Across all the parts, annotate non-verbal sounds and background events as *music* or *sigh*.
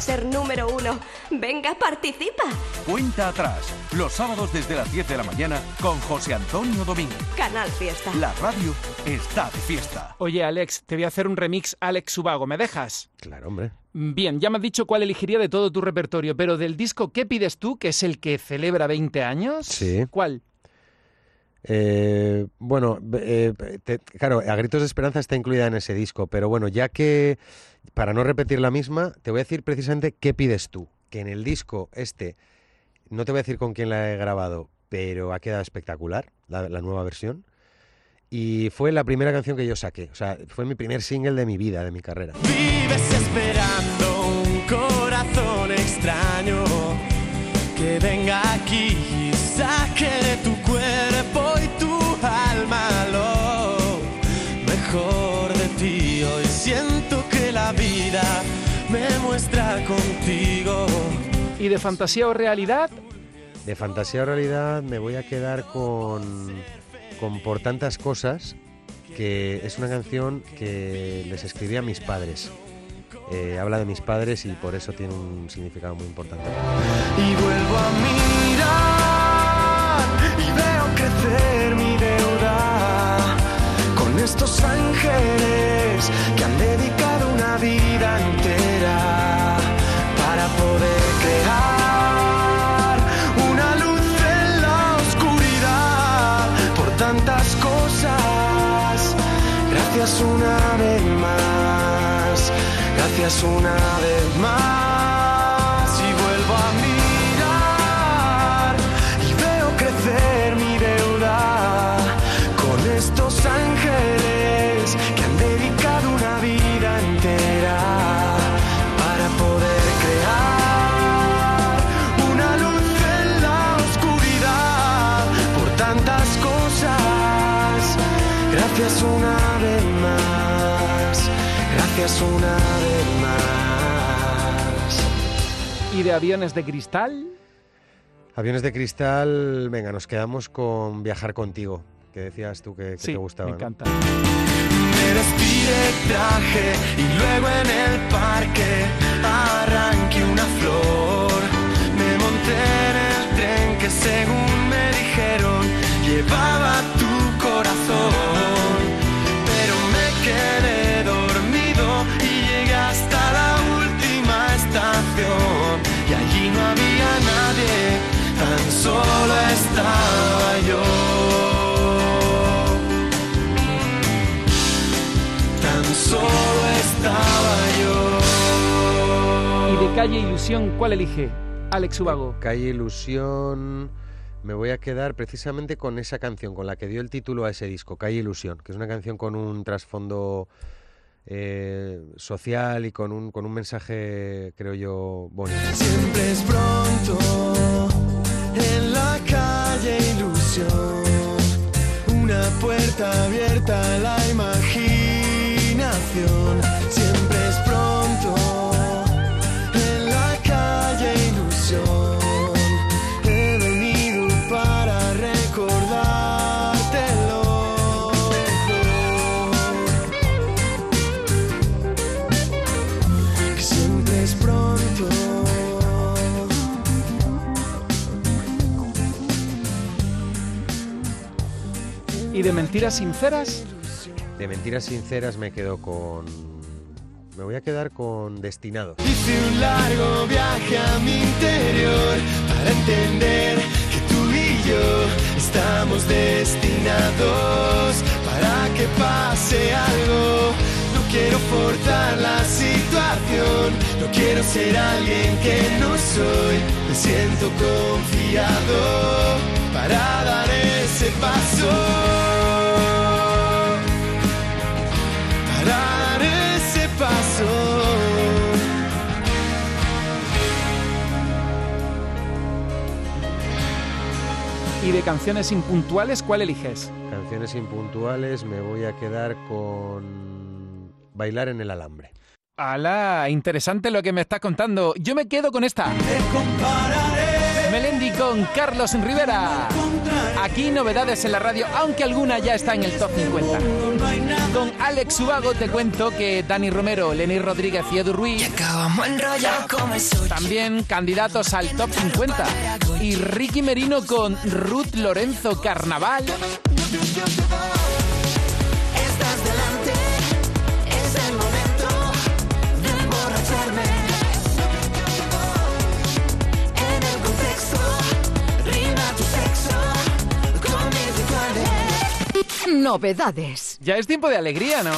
ser número uno. Venga, participa. Cuenta atrás, los sábados desde las 10 de la mañana con José Antonio Domínguez. Canal Fiesta. La radio está de fiesta. Oye, Alex, te voy a hacer un remix Alex Subago, ¿me dejas? Claro, hombre. Bien, ya me has dicho cuál elegiría de todo tu repertorio, pero del disco ¿Qué pides tú, que es el que celebra 20 años? Sí. ¿Cuál? Eh, bueno, eh, te- claro, A Gritos de Esperanza está incluida en ese disco, pero bueno, ya que, para no repetir la misma, te voy a decir precisamente qué pides tú. Que en el disco este, no te voy a decir con quién la he grabado, pero ha quedado espectacular, la, nueva versión. Y fue la primera canción que yo saqué, o sea, fue mi primer single de mi vida, de mi carrera. Vives esperando un corazón extraño que venga aquí ¿Y de fantasía o realidad? De fantasía o realidad me voy a quedar con, con Por tantas cosas, que es una canción que les escribí a mis padres. Eh, habla de mis padres y por eso tiene un significado muy importante. Y vuelvo a mirar y veo crecer mi deuda con estos ángeles que han dedicado una vida entera Gracias una vez más, gracias una vez más Gracias una vez más, gracias una vez más. ¿Y de aviones de cristal? Aviones de cristal, venga, nos quedamos con Viajar contigo, que decías tú que, que Sí, te gustaba. me ¿no? encanta. Me despide traje y luego en el parque arranqué una flor. Me monté en el tren que según me dijeron llevaba tu corazón. Solo estaba yo. Tan solo estaba yo. ¿Y de calle Ilusión cuál elige? Alex Subago. Calle Ilusión, me voy a quedar precisamente con esa canción, con la que dio el título a ese disco, Calle Ilusión, que es una canción con un trasfondo eh, social y con un, con un mensaje, creo yo, bonito. Siempre es pronto en la calle ilusión. Una puerta abierta a la imaginación. De mentiras sinceras? De mentiras sinceras me quedo con... Me voy a quedar con Destinado. Hice un largo viaje a mi interior para entender que tú y yo estamos destinados para que pase algo. No quiero forzar la situación, no quiero ser alguien que no soy. Me siento confiado para dar ese paso. ¿Y de canciones impuntuales cuál eliges? Canciones impuntuales, me voy a quedar con Bailar en el alambre. ¡Hala! Interesante lo que me estás contando. Yo me quedo con esta. Te Melendi con Carlos Rivera. Aquí novedades en la radio, aunque alguna ya está en el top 50. Con Alex Ubago te cuento que Dani Romero, Lenny Rodríguez y Edu Ruiz también candidatos al top 50. Y Ricky Merino con Ruth Lorenzo Carnaval. Novedades. Ya es tiempo de alegría, ¿no?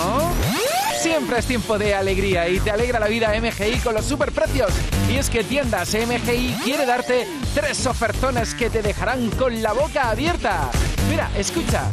Siempre es tiempo de alegría y te alegra la vida MGI con los superprecios. Y es que Tiendas MGI quiere darte tres ofertones que te dejarán con la boca abierta. Mira, escucha.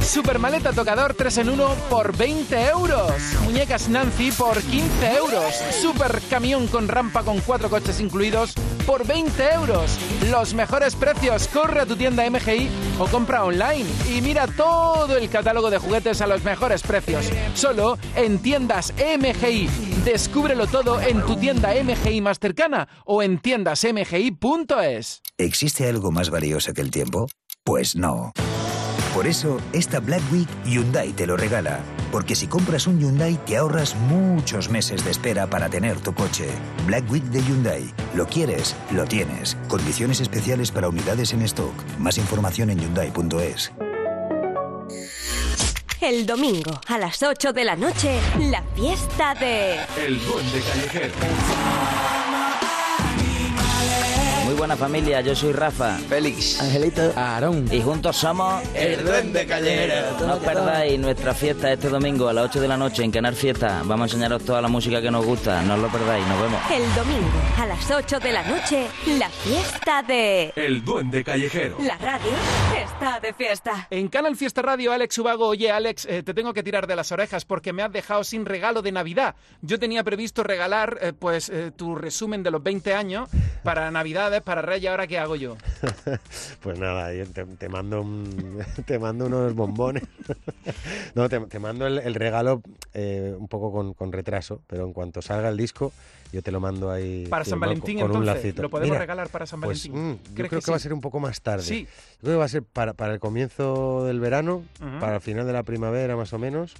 Super maleta tocador 3 en 1 por 20 euros. Muñecas Nancy por 15 euros. Super camión con rampa con cuatro coches incluidos por 20 euros. Los mejores precios. Corre a tu tienda MGI o compra online. Y mira todo el catálogo de juguetes a los mejores precios. Solo en tiendas MGI. Descúbrelo todo en tu tienda MGI más cercana o en tiendasmgi.es. ¿Existe algo más valioso que el tiempo? Pues no. Por eso, esta Black Week Hyundai te lo regala. Porque si compras un Hyundai te ahorras muchos meses de espera para tener tu coche. Black Week de Hyundai. Lo quieres, lo tienes. Condiciones especiales para unidades en stock. Más información en hyundai.es. El domingo a las 8 de la noche, la fiesta de... El Duende Callejero. Muy buena familia, yo soy Rafa. Félix. Angelito. Aarón. Y juntos somos El Duende Callejero. No os perdáis nuestra fiesta este domingo a las 8 de la noche en Canal Fiesta. Vamos a enseñaros toda la música que nos gusta. No os lo perdáis, nos vemos. El domingo a las 8 de la noche, la fiesta de... El Duende Callejero. La radio está de fiesta. En Canal Fiesta Radio, Alex Ubago, oye Alex, eh, te tengo que tirar de las orejas porque me has dejado sin regalo de Navidad. Yo tenía previsto regalar eh, pues eh, tu resumen de los 20 años para Navidades, para Reyes, ¿ahora qué hago yo? *laughs* Pues nada, yo te, te mando un- *laughs* te mando unos bombones. *laughs* no, te, te mando el, el regalo eh, un poco con, con retraso, pero en cuanto salga el disco, yo te lo mando ahí. Para San Valentín, con, con un entonces, lacito. ¿lo podemos Mira, regalar para San pues, Valentín? mm, yo ¿Crees creo que que, va a ser un poco más tarde. Sí. Yo creo que va a ser para, para el comienzo del verano, para el final de la primavera más o menos,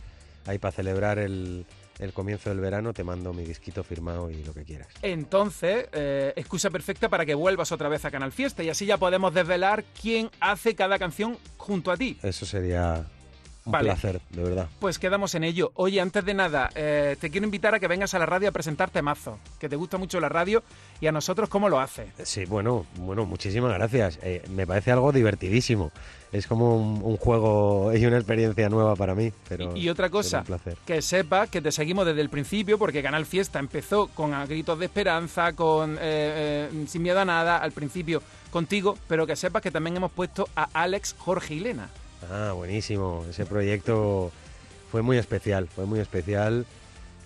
ahí para celebrar el, el comienzo del verano, te mando mi disquito firmado y lo que quieras. Entonces, eh, excusa perfecta para que vuelvas otra vez a Canal Fiesta y así ya podemos desvelar quién hace cada canción junto a ti. Eso sería un Vale. placer, de verdad. Pues quedamos en ello. Oye, antes de nada, eh, te quiero invitar a que vengas a la radio a presentarte mazo, que te gusta mucho la radio y a nosotros cómo lo haces. Sí, bueno, bueno, muchísimas gracias. Eh, me parece algo divertidísimo. Es como un, un juego y una experiencia nueva para mí. Pero Y otra cosa, que sepas que te seguimos desde el principio, porque Canal Fiesta empezó con A Gritos de Esperanza, con eh, eh, Sin Miedo a Nada, al principio contigo, pero que sepas que también hemos puesto a Alex, Jorge y Lena. Ah, buenísimo. Ese proyecto fue muy especial, fue muy especial.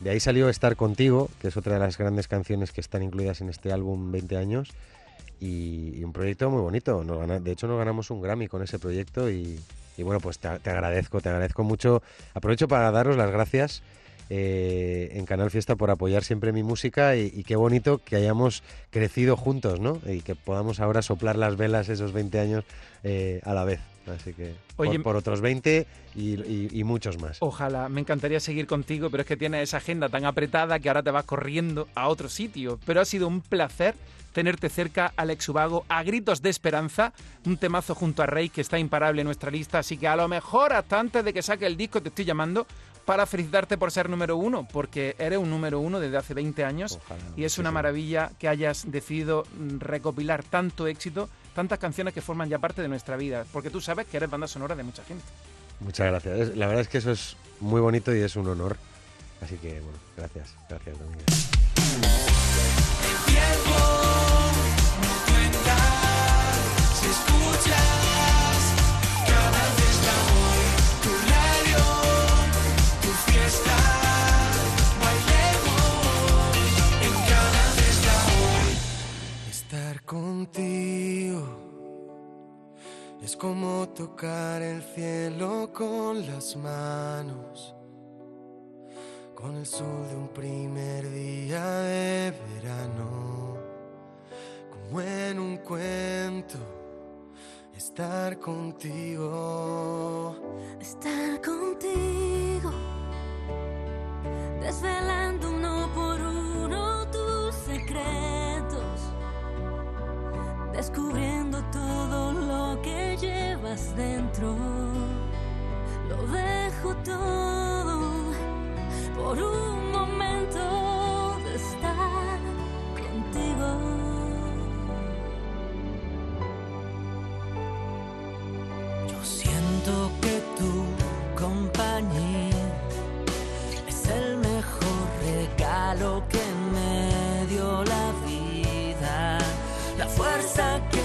De ahí salió Estar Contigo, que es otra de las grandes canciones que están incluidas en este álbum 20 años. Y, un proyecto muy bonito. De hecho, nos ganamos un Grammy con ese proyecto y, bueno, pues te, agradezco, te agradezco mucho. Aprovecho para daros las gracias eh, en Canal Fiesta por apoyar siempre mi música y, y qué bonito que hayamos crecido juntos, ¿no? Y que podamos ahora soplar las velas esos 20 años eh, a la vez. Así que por- Oye, por, otros 20 y, y- y muchos más. Ojalá, me encantaría seguir contigo, pero es que tienes esa agenda tan apretada que ahora te vas corriendo a otro sitio. Pero ha sido un placer tenerte cerca, Alex Ubago, a gritos de esperanza, un temazo junto a Rey que está imparable en nuestra lista, así que a lo mejor hasta antes de que saque el disco te estoy llamando para felicitarte por ser número uno, porque eres un número uno desde hace 20 años Ojalá, y es una maravilla que hayas decidido recopilar tanto éxito, tantas canciones que forman ya parte de nuestra vida, porque tú sabes que eres banda sonora de mucha gente. Muchas gracias. La verdad es que eso es muy bonito y es un honor. Así que, bueno, gracias. Gracias, Domínguez. Las manos, con el sol de un primer día de verano como en un cuento estar contigo. Estar contigo, desvelando uno por uno tus secretos, descubriendo todo lo que llevas dentro. Lo dejo todo por un momento de estar contigo. Yo siento que tu compañía es el mejor regalo que me dio la vida. La fuerza que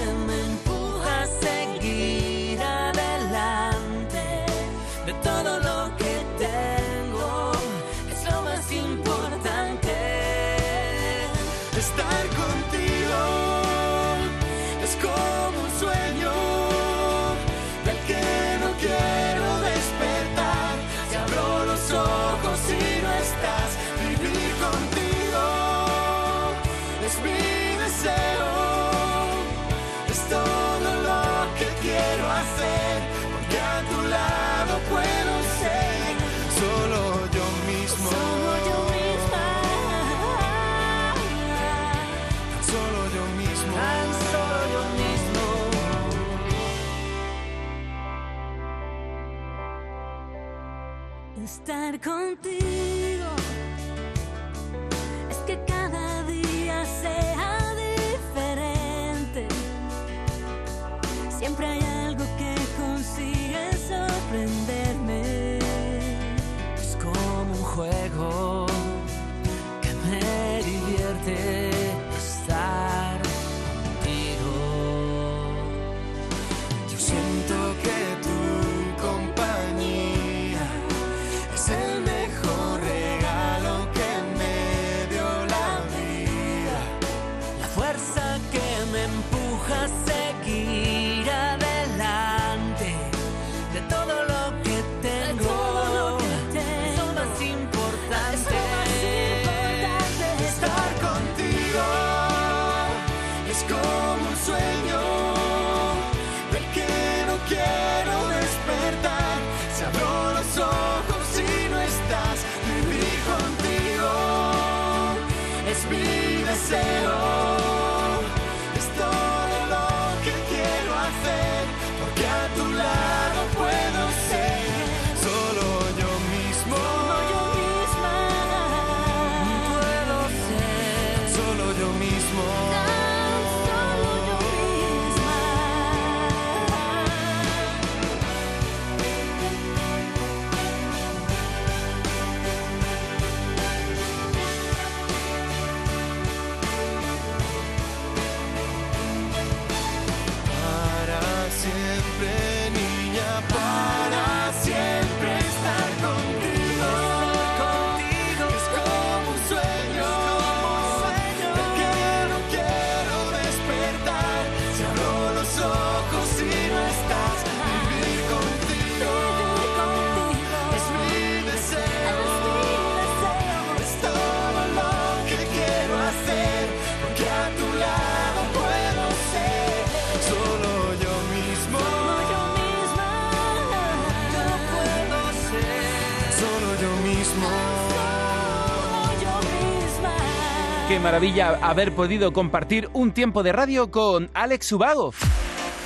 maravilla haber podido compartir un tiempo de radio con Alex Ubago.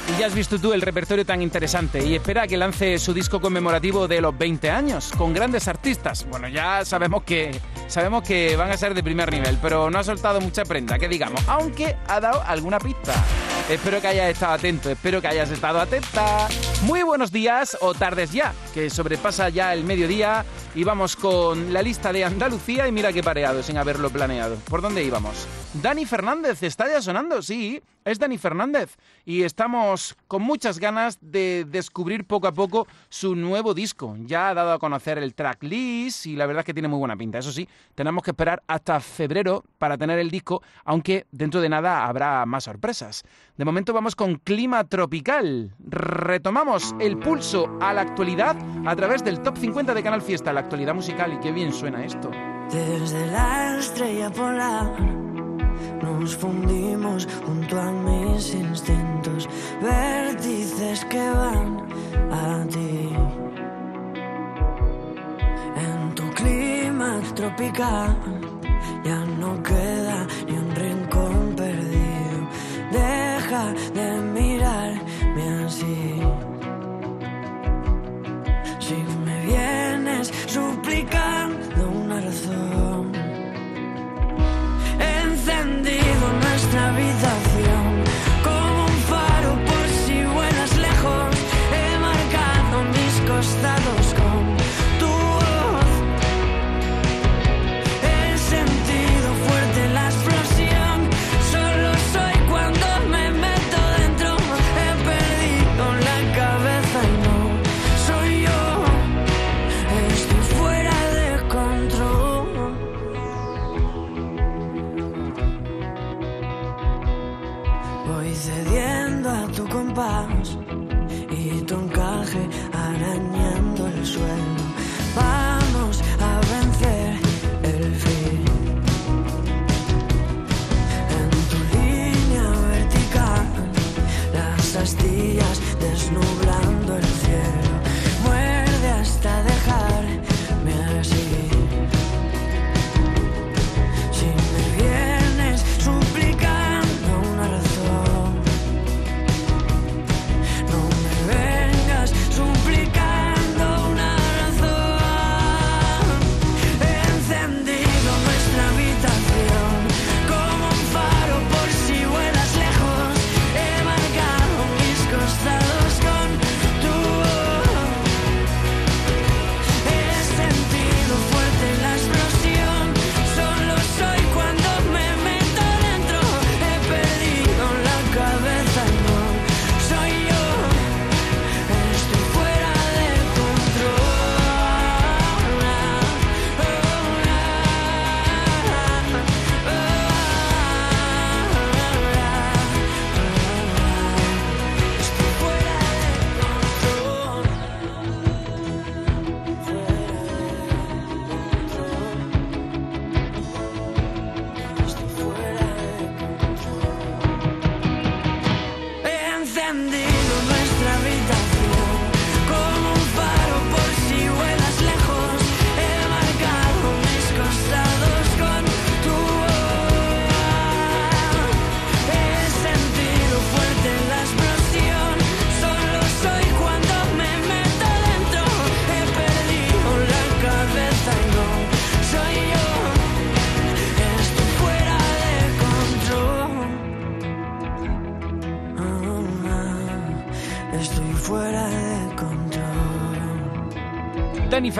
Y ya has visto tú el repertorio tan interesante y espera que lance su disco conmemorativo de los 20 años con grandes artistas. Bueno, ya sabemos que sabemos que van a ser de primer nivel, pero no ha soltado mucha prenda, que digamos, aunque ha dado alguna pista. Espero que hayas estado atento, espero que hayas estado atenta. Muy buenos días o tardes ya, que sobrepasa ya el mediodía y vamos con la lista de Andalucía y mira qué pareado sin haberlo planeado. ¿Por dónde íbamos? Dani Fernández está ya sonando, sí, es Dani Fernández y estamos con muchas ganas de descubrir poco a poco su nuevo disco. Ya ha dado a conocer el tracklist y la verdad es que tiene muy buena pinta. Eso sí, tenemos que esperar hasta febrero para tener el disco, aunque dentro de nada habrá más sorpresas. De momento vamos con Clima Tropical. Retomamos el pulso a la actualidad a través del Top 50 de Canal Fiesta, la actualidad musical y qué bien suena esto. Desde la estrella polar nos fundimos junto a mis instintos, vértices que van a ti. En tu clima tropical ya no queda ni un rincón perdido. Deja de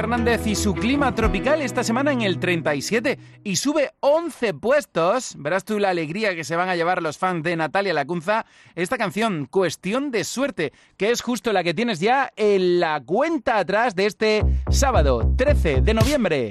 Fernández y su clima tropical esta semana en el 37 y sube 11 puestos. Verás tú la alegría que se van a llevar los fans de Natalia Lacunza. Esta canción, Cuestión de Suerte, que es justo la que tienes ya en la cuenta atrás de este sábado 13 de noviembre.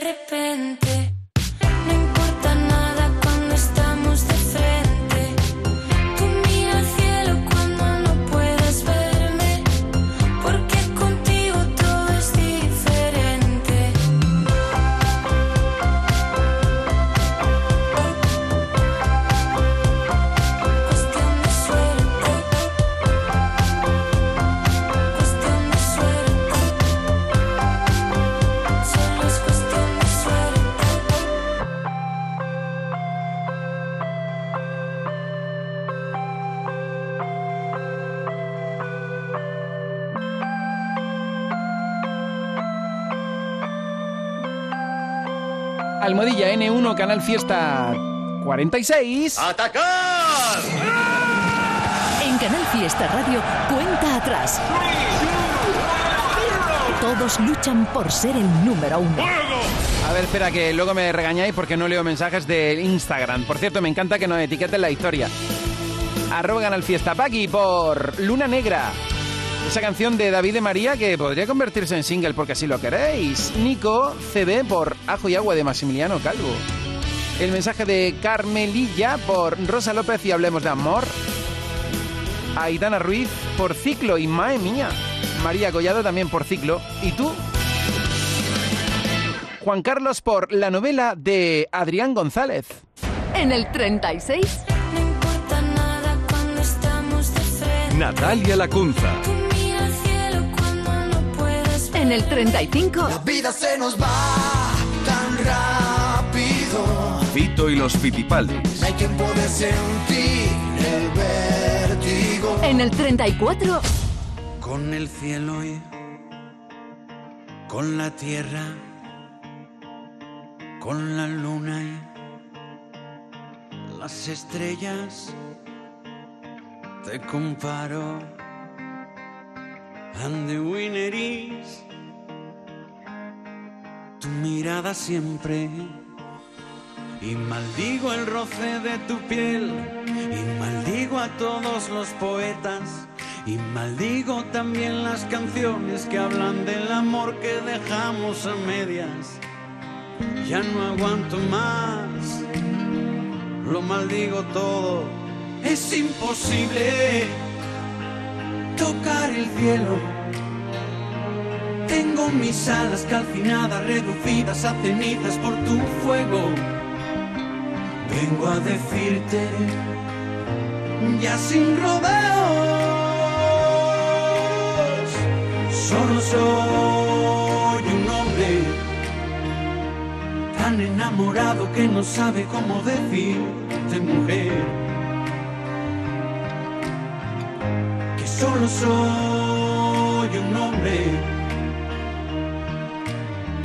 Repente. Almohadilla N1, Canal Fiesta 46. ¡Atacar! En Canal Fiesta Radio, cuenta atrás. Todos luchan por ser el número uno. A ver, espera, que luego me regañáis porque no leo mensajes de Instagram. Por cierto, me encanta que nos etiqueten la historia. Arroba Canal Fiesta Paqui por Luna Negra. Esa canción de David de María que podría convertirse en single porque si lo queréis. Nico CB por Ajo y Agua de Maximiliano Calvo. El mensaje de Carmelilla por Rosa López y Hablemos de Amor. Aitana Ruiz por Ciclo y Mae Mía. María Collado también por Ciclo. ¿Y tú? Juan Carlos por la novela de Adrián González. En el 36, No importa nada cuando estamos de frente. Natalia Lacunza. En el 35, vida se nos va tan rápido. Fito y los Fitipaldis. No hay quien puede sentir el vértigo. en el 34, Con el cielo y con la tierra, con la luna y las estrellas, te comparo. And the winner is mirada siempre. Y maldigo el roce de tu piel, y maldigo a todos los poetas, y maldigo también las canciones que hablan del amor que dejamos a medias. Ya no aguanto más, lo maldigo todo, es imposible tocar el cielo. Tengo mis alas calcinadas, reducidas a cenizas por tu fuego. Vengo a decirte, ya sin rodeos, solo soy un hombre tan enamorado que no sabe cómo decirte mujer. Que solo soy un hombre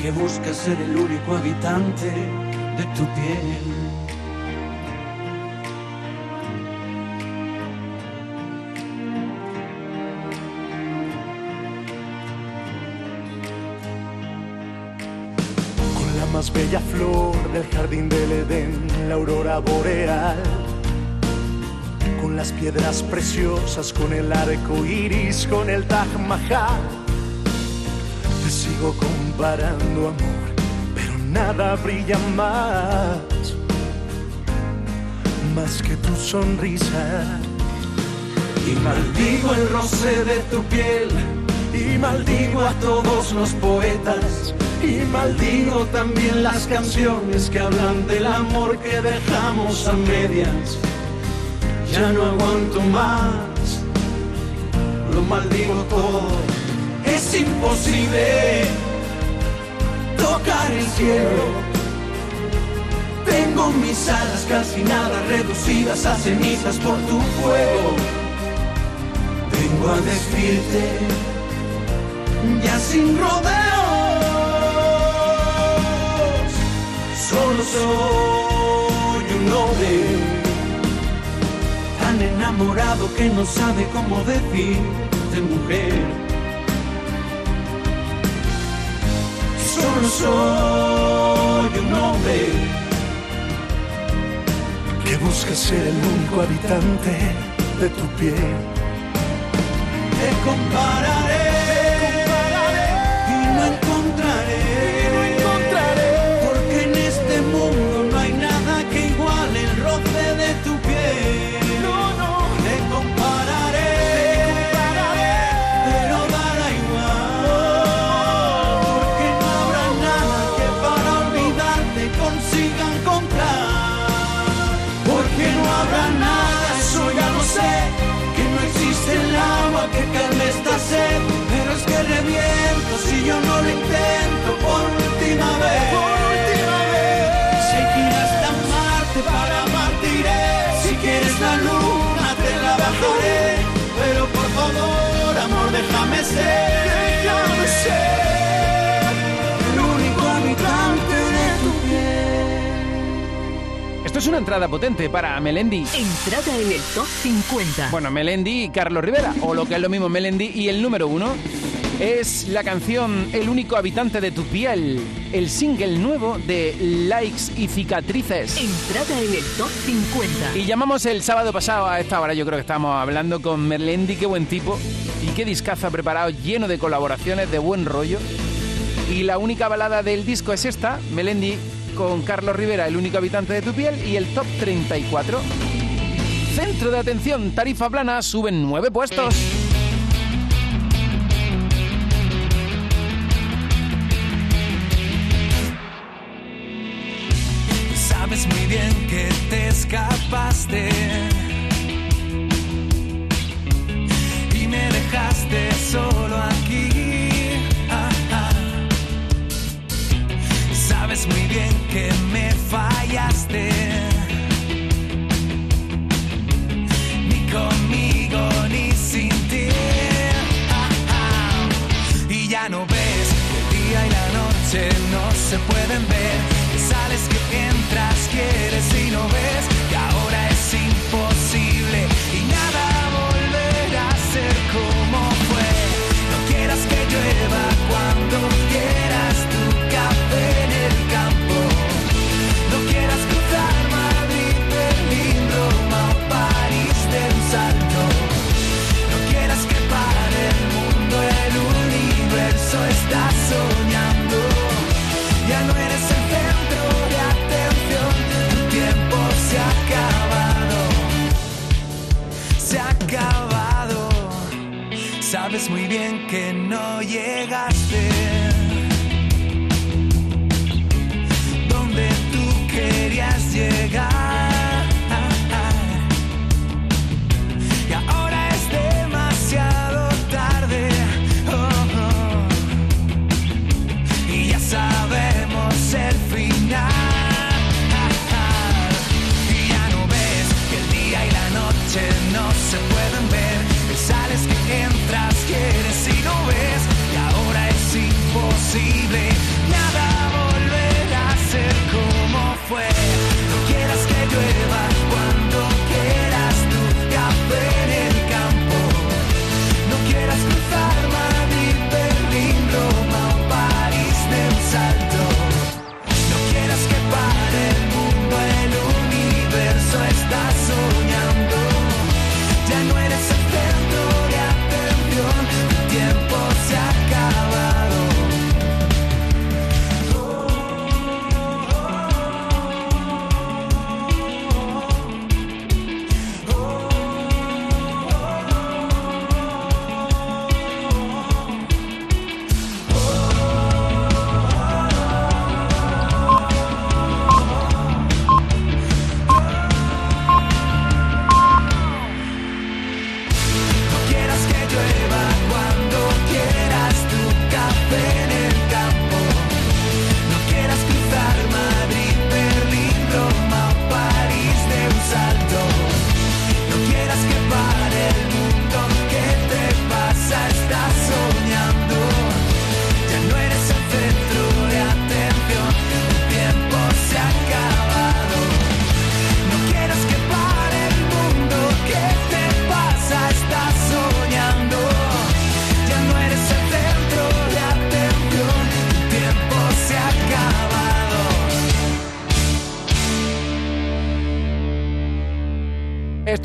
que busca ser el único habitante de tu piel. Con la más bella flor del jardín del Edén, la aurora boreal. Con las piedras preciosas, con el arco iris, con el Taj Mahal. Sigo comparando, amor, pero nada brilla más. Más que tu sonrisa. Y maldigo el roce de tu piel, y maldigo a todos los poetas, y maldigo también las canciones que hablan del amor que dejamos a medias. Ya no aguanto más, lo maldigo todo, es imposible tocar el cielo. Tengo mis alas calcinadas, reducidas a cenizas por tu fuego. Vengo a decirte, ya sin rodeos, solo soy un hombre tan enamorado que no sabe cómo decirte mujer. Solo soy un hombre que busca ser el único habitante de tu piel. Te compararé, La luna te la bajaré. Pero por favor, amor, déjame ser. Déjame ser. El único habitante de tu piel. Esto es una entrada potente para Melendi. Entrada en el top 50. Bueno, Melendi y Carlos Rivera, o lo que es lo mismo Melendi y el número uno, es la canción El único habitante de tu piel, el single nuevo de Likes y Cicatrices. Entrada en el top 50. Y llamamos el sábado pasado a esta hora, yo creo que estábamos hablando con Melendi, qué buen tipo, y qué discazo ha preparado, lleno de colaboraciones, de buen rollo. Y la única balada del disco es esta, Melendi con Carlos Rivera, el único habitante de tu piel, y el top 34. Centro de atención, tarifa plana, suben nueve puestos. Bien que te escapaste y me dejaste solo aquí. Ah, ah. Sabes muy bien que me fallaste. Ni conmigo ni sin ti. Ah. Y ya no ves el día y la noche no se pueden ver. Entras, quieres y no ves. Que ahora es imposible y nada volverá a ser como fue. No quieras que llueva cuando quieras tu café en el campo. No quieras cruzar Madrid, Berlín, Roma o París de un salto. No quieras que pare el mundo, el universo está soñando. Sabes muy bien que no llegaste.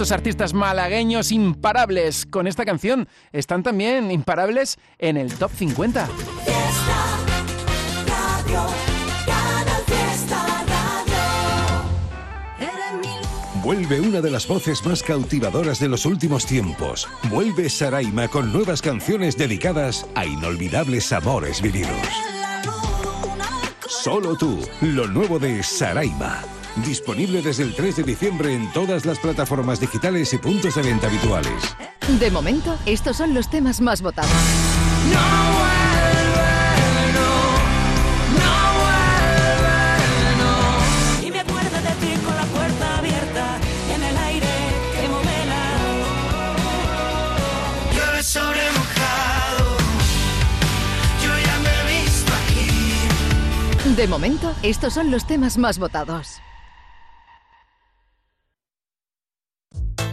Estos artistas malagueños imparables con esta canción están también imparables en el top 50. Radio, Canal Fiesta Radio. Eres mi Vuelve una de las voces más cautivadoras de los últimos tiempos. Vuelve Saraima con nuevas canciones dedicadas a inolvidables amores vividos. Solo tú, lo nuevo de Saraima. Disponible desde el 3 de diciembre en todas las plataformas digitales y puntos de venta habituales. De momento, estos son los temas más votados. Y me acuerdo de ti con la puerta abierta en el aire que movela. Llueve sobre mojado, yo ya me he visto aquí. De momento, estos son los temas más votados.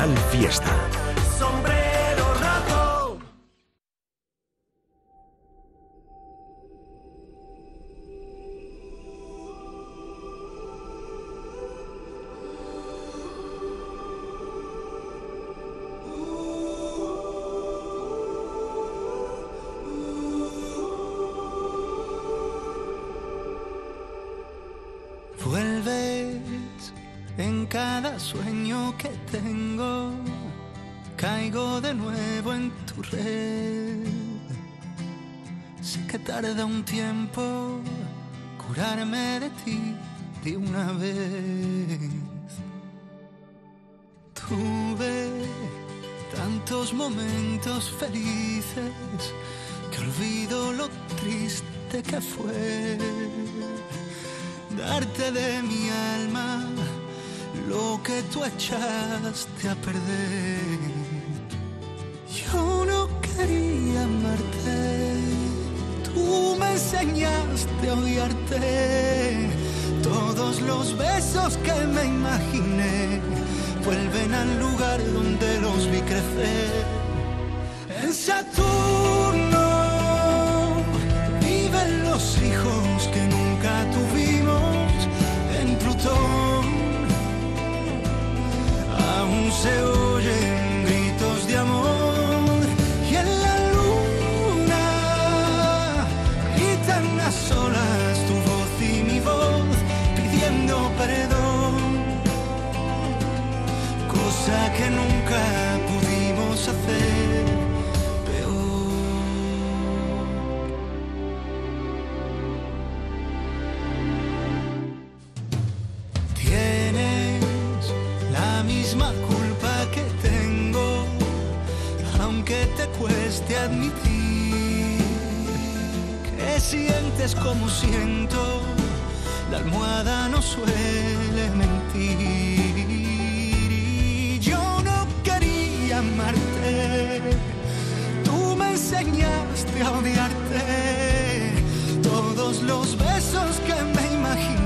Canal Fiesta. Tarda un tiempo curarme de ti de una vez. Tuve tantos momentos felices que olvido lo triste que fue darte de mi alma lo que tú echaste a perder. Yo no quería amarte, tú me enseñaste a odiarte. Todos los besos que me imaginé vuelven al lugar donde los vi crecer. En Saturno admitir que sientes como siento, la almohada no suele mentir. Yo no quería amarte, tú me enseñaste a odiarte. Todos los besos que me imaginé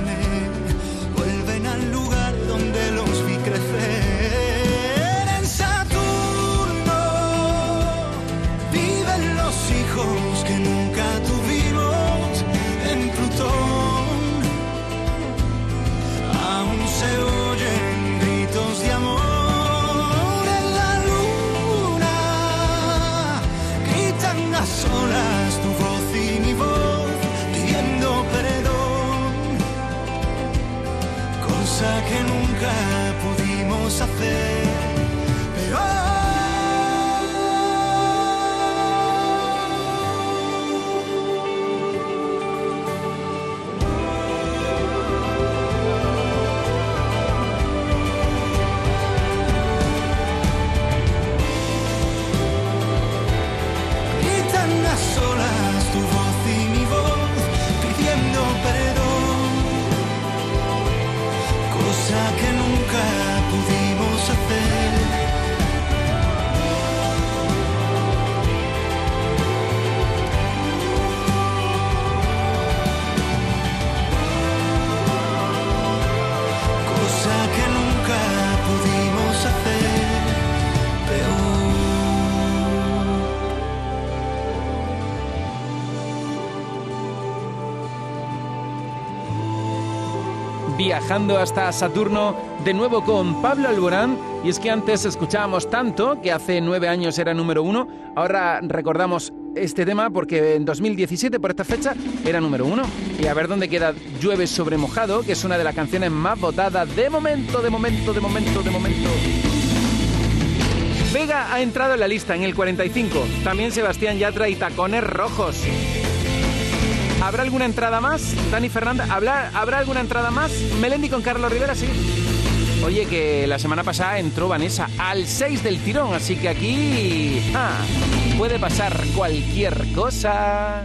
viajando hasta Saturno de nuevo con Pablo Alborán. Y es que antes escuchábamos tanto, que hace nueve años era número uno, ahora recordamos este tema porque en 2017, por esta fecha, era número uno. Y a ver dónde queda Llueve sobre mojado, que es una de las canciones más votadas de momento, de momento, de momento, de momento. Vega ha entrado en la lista en el 45. También Sebastián Yatra y Tacones Rojos. ¿Habrá alguna entrada más? Dani Fernández, ¿habrá, ¿habrá alguna entrada más? Melendi con Carlos Rivera, sí. Oye, que la semana pasada entró Vanessa al 6 del tirón, así que aquí ah, puede pasar cualquier cosa.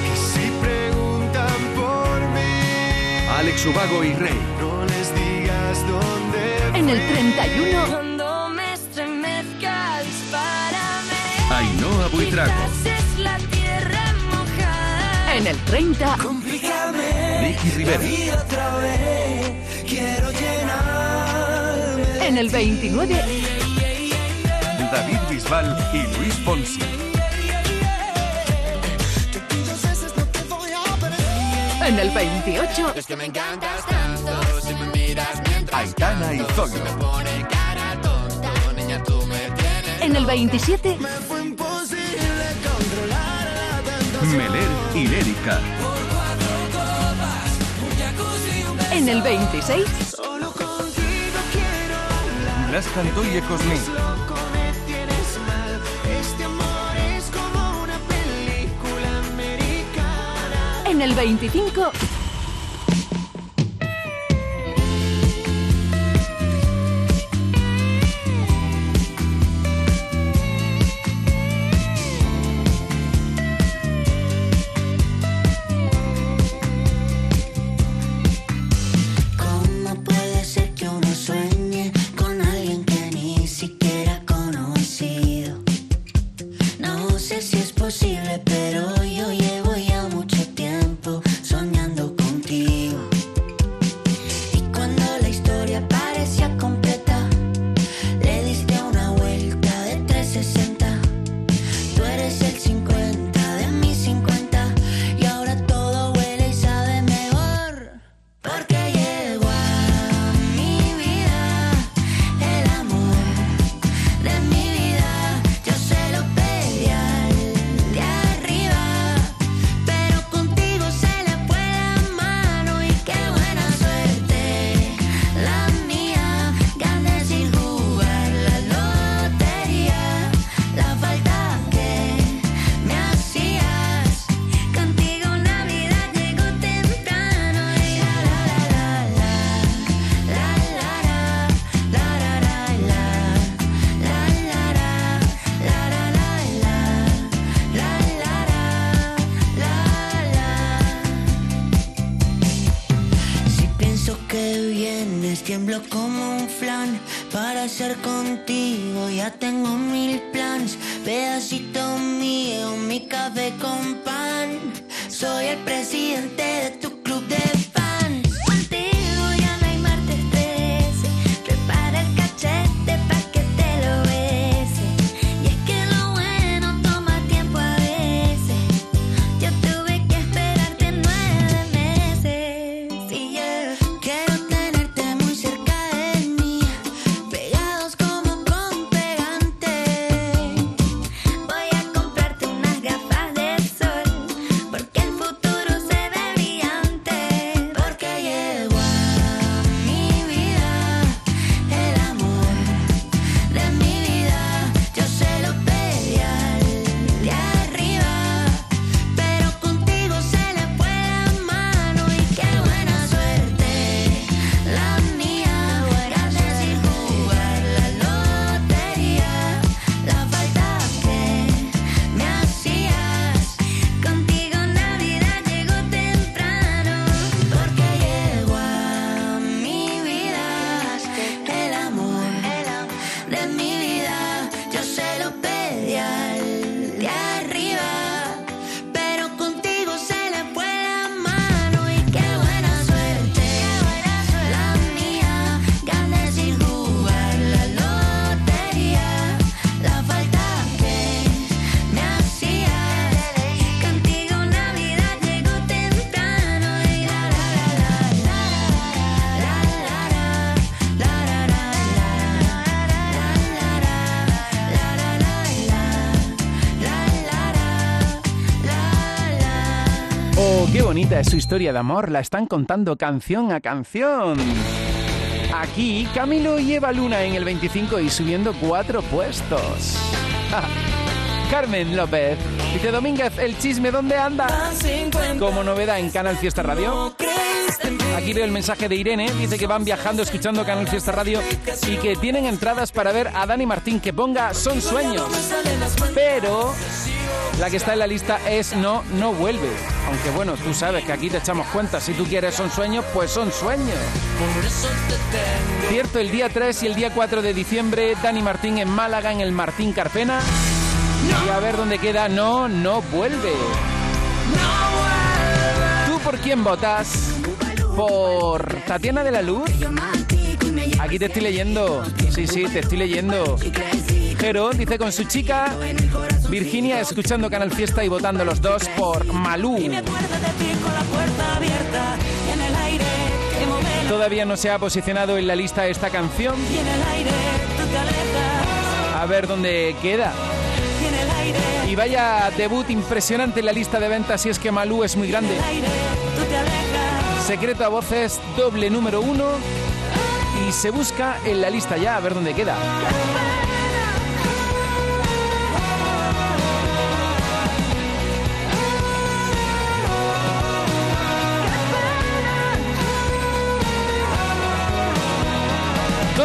Alex Ubago y Rey. no les digas dónde en el 31, Cuando me estremezca, dispárame. Ainhoa Buitrago. Es la tierra mojada. en el 30, Complícame Vicky Rivera. y otra vez quiero llenarme en el 29, David Bisbal y Luis Fonsi. En el 28, Es que me encantas tanto si me miras mientras Aitana y Zoilo. pone cara tonto, niña tú me tienes. en el 27, Fue imposible controlar la. Meler y Lérica. en el 26, Solo contigo quiero hablar. Blas Cantó y Ecosmí. En el 25, su historia de amor, la están contando canción a canción. Aquí Camilo y Eva Luna en el 25 y subiendo cuatro puestos. Carmen López. Dice Domínguez, el chisme, ¿dónde anda? Como novedad en Canal Fiesta Radio. Aquí veo el mensaje de Irene, dice que van viajando escuchando Canal Fiesta Radio y que tienen entradas para ver a Dani Martín que ponga Son Sueños. Pero la que está en la lista es No, no vuelve. Aunque bueno, tú sabes que aquí te echamos cuenta, si tú quieres Son Sueños, pues son sueños. Cierto, el día 3 y el día 4 de diciembre, Dani Martín en Málaga, en el Martín Carpena. Y a ver dónde queda No, no vuelve. ¿Tú por quién votas? ¿Por Tatiana de la Luz? Aquí te estoy leyendo. Sí, sí, te estoy leyendo. Jero dice con su chica Virginia escuchando Canal Fiesta y votando los dos por Malú. Todavía no se ha posicionado en la lista esta canción. A ver dónde queda. Y vaya debut impresionante en la lista de ventas si es que Malú es muy grande. Secreto a voces, doble número uno. Y se busca en la lista ya, a ver dónde queda.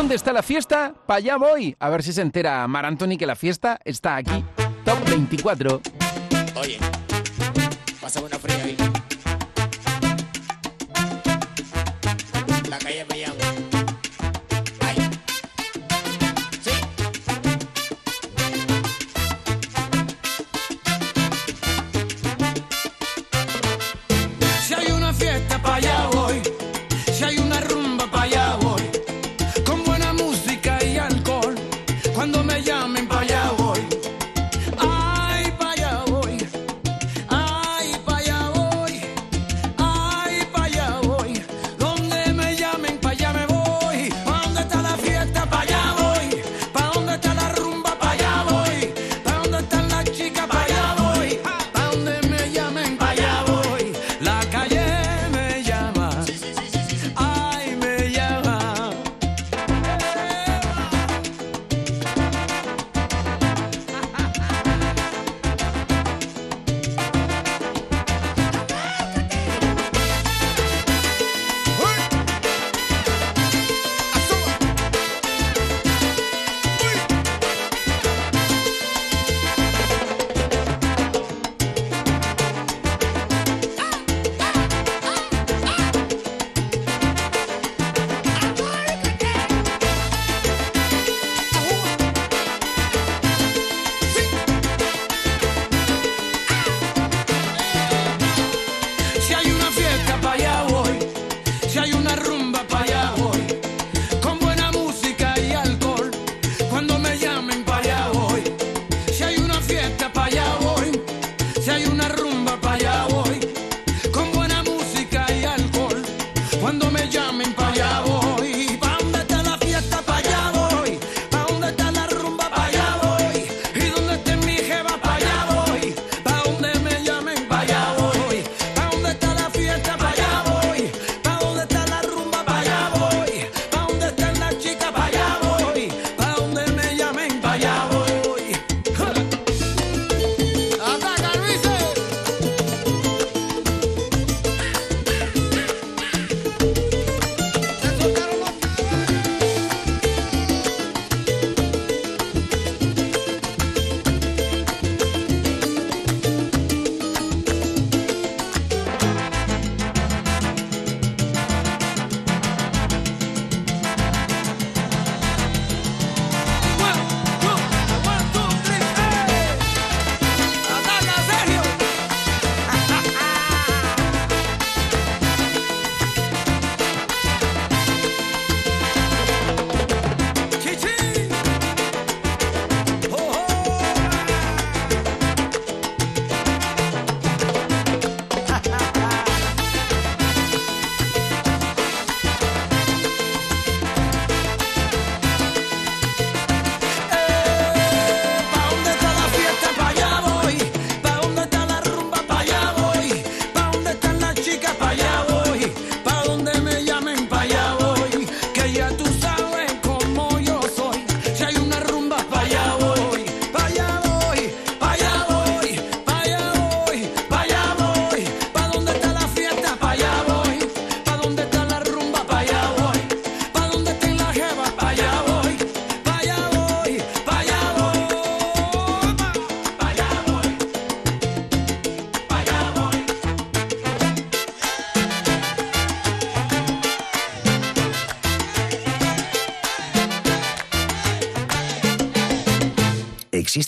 ¿Dónde está la fiesta? Para allá voy. A ver si se entera Mar Anthony que la fiesta está aquí. Top 24. Oye, pásame una fría ahí. La calle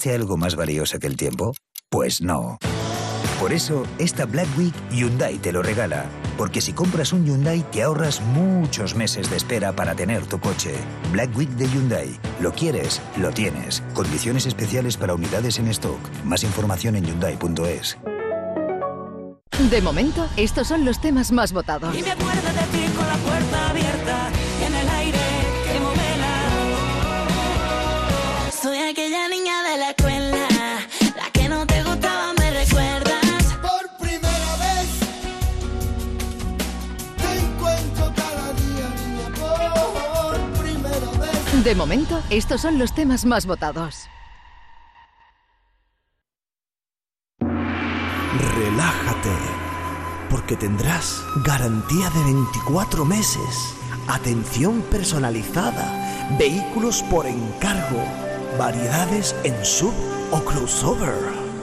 ¿existe algo más valioso que el tiempo? Pues no. Por eso, esta Black Week Hyundai te lo regala. Porque si compras un Hyundai te ahorras muchos meses de espera para tener tu coche. Black Week de Hyundai. Lo quieres, lo tienes. Condiciones especiales para unidades en stock. Más información en hyundai.es. De momento, estos son los temas más votados. Y me acuerdo de ti con la puerta abierta y en el aire De momento, estos son los temas más votados. Relájate, porque tendrás garantía de 24 meses, atención personalizada, vehículos por encargo, variedades en sub o crossover.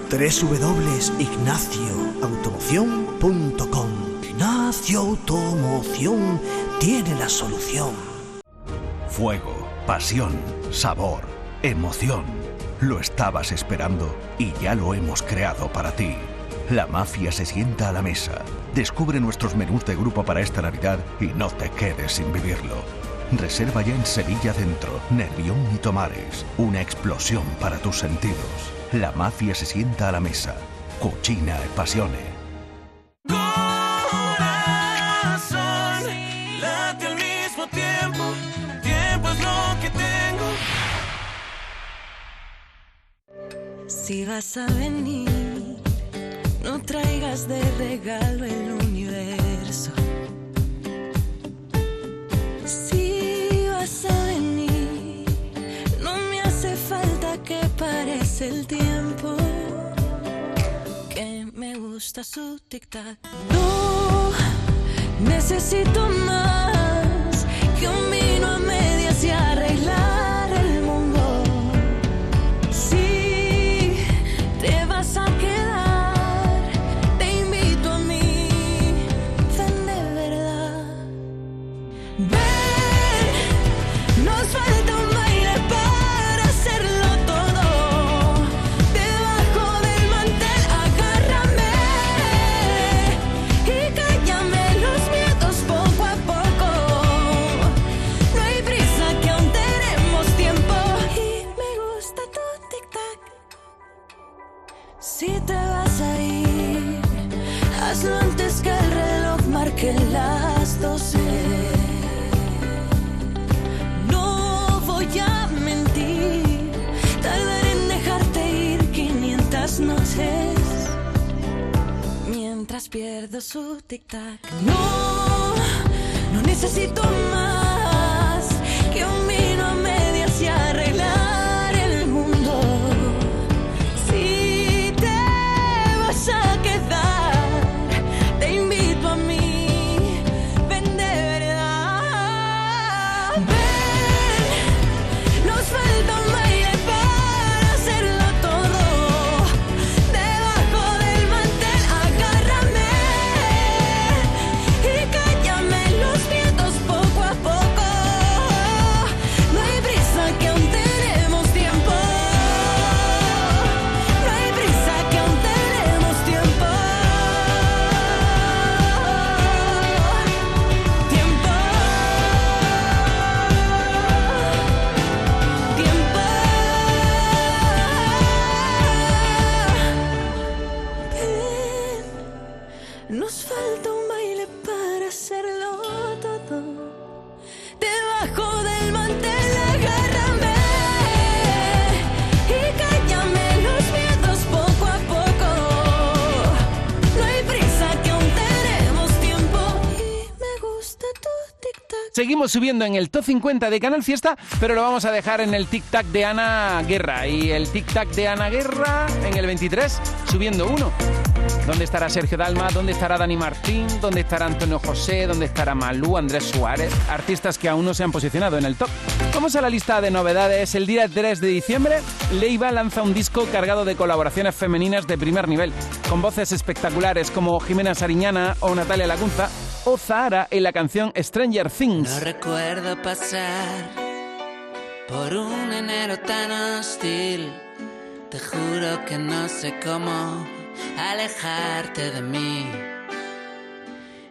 www.ignacioautomoción.com Ignacio Automoción tiene la solución. Fuego, pasión, sabor, emoción. Lo estabas esperando y ya lo hemos creado para ti. La mafia se sienta a la mesa. Descubre nuestros menús de grupo para esta Navidad y no te quedes sin vivirlo. Reserva ya en Sevilla Centro, Nervión y Tomares. Una explosión para tus sentidos. La mafia se sienta a la mesa. Cucina e pasione. Si vas a venir, no traigas de regalo el universo. Si vas a venir, no me hace falta que parece el tiempo. Que me gusta su tic-tac. No necesito más que un vino a medias y arreglar te vas hazlo antes que el reloj marque las doce. No voy a mentir, tardaré en dejarte ir 500 noches. Mientras pierdo su tic-tac. No, no necesito más que un vino a medias y arreglar el mundo. Si te vas a quedar, Seguimos subiendo en el top 50 de Canal Fiesta, pero lo vamos a dejar en el tic-tac de Ana Guerra. Y el tic-tac de Ana Guerra en el 23, subiendo uno. ¿Dónde estará Sergio Dalma? ¿Dónde estará Dani Martín? ¿Dónde estará Antonio José? ¿Dónde estará Malú, Andrés Suárez? Artistas que aún no se han posicionado en el top. Vamos a la lista de novedades. El día 3 de diciembre, Leiva lanza un disco cargado de colaboraciones femeninas de primer nivel, con voces espectaculares como Jimena Sariñana o Natalia Lacunza, o Zahara en la canción Stranger Things. No recuerdo pasar por un enero tan hostil. Te juro que no sé cómo alejarte de mí.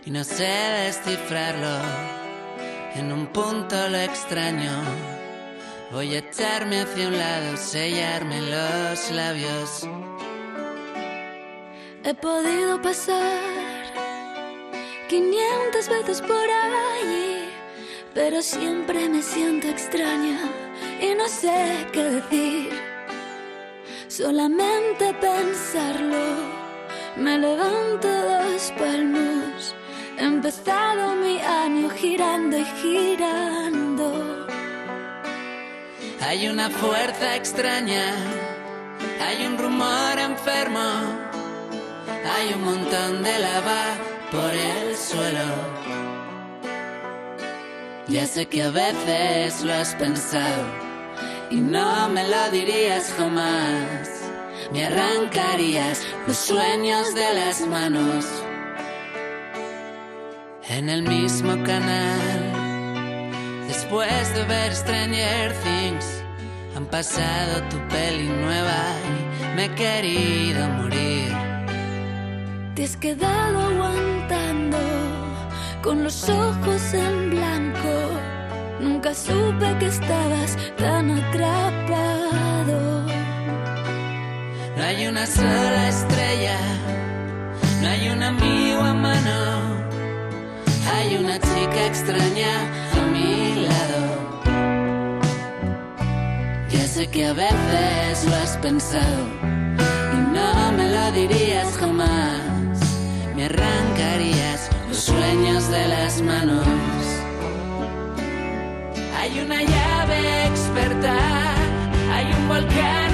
Y no sé descifrarlo. En un punto lo extraño. Voy a echarme hacia un lado, sellarme los labios. He podido pasar 500 veces por allí, pero siempre me siento extraña y no sé qué decir. Solamente pensarlo, me levanto dos palmos. He empezado mi año girando y girando. Hay una fuerza extraña, hay un rumor enfermo, hay un montón de lava por el suelo. Ya sé que a veces lo has pensado y no me lo dirías jamás. Me arrancarías los sueños de las manos en el mismo canal. Después de ver Stranger Things, han pasado tu peli nueva y me he querido morir. Te has quedado aguantando con los ojos en blanco. Nunca supe que estabas tan atrapado. No hay una sola estrella, no hay un amigo a mano, hay una chica extraña a mi lado. Ya sé que a veces lo has pensado y no me lo dirías jamás. Me arrancarías los sueños de las manos. Hay una llave experta, hay un volcán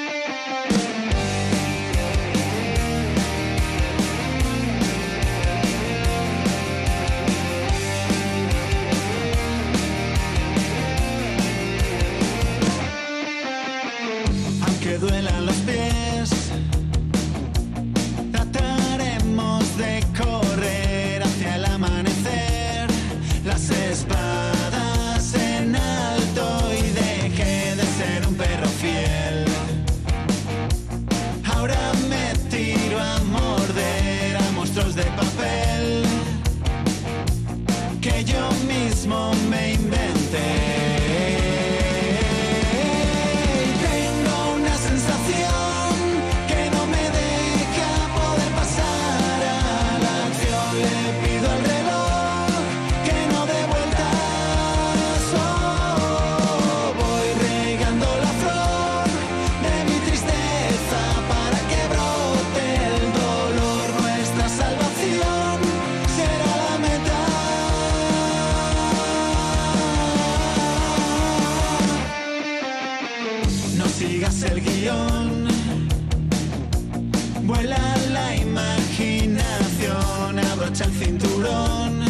Cinturón,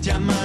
llama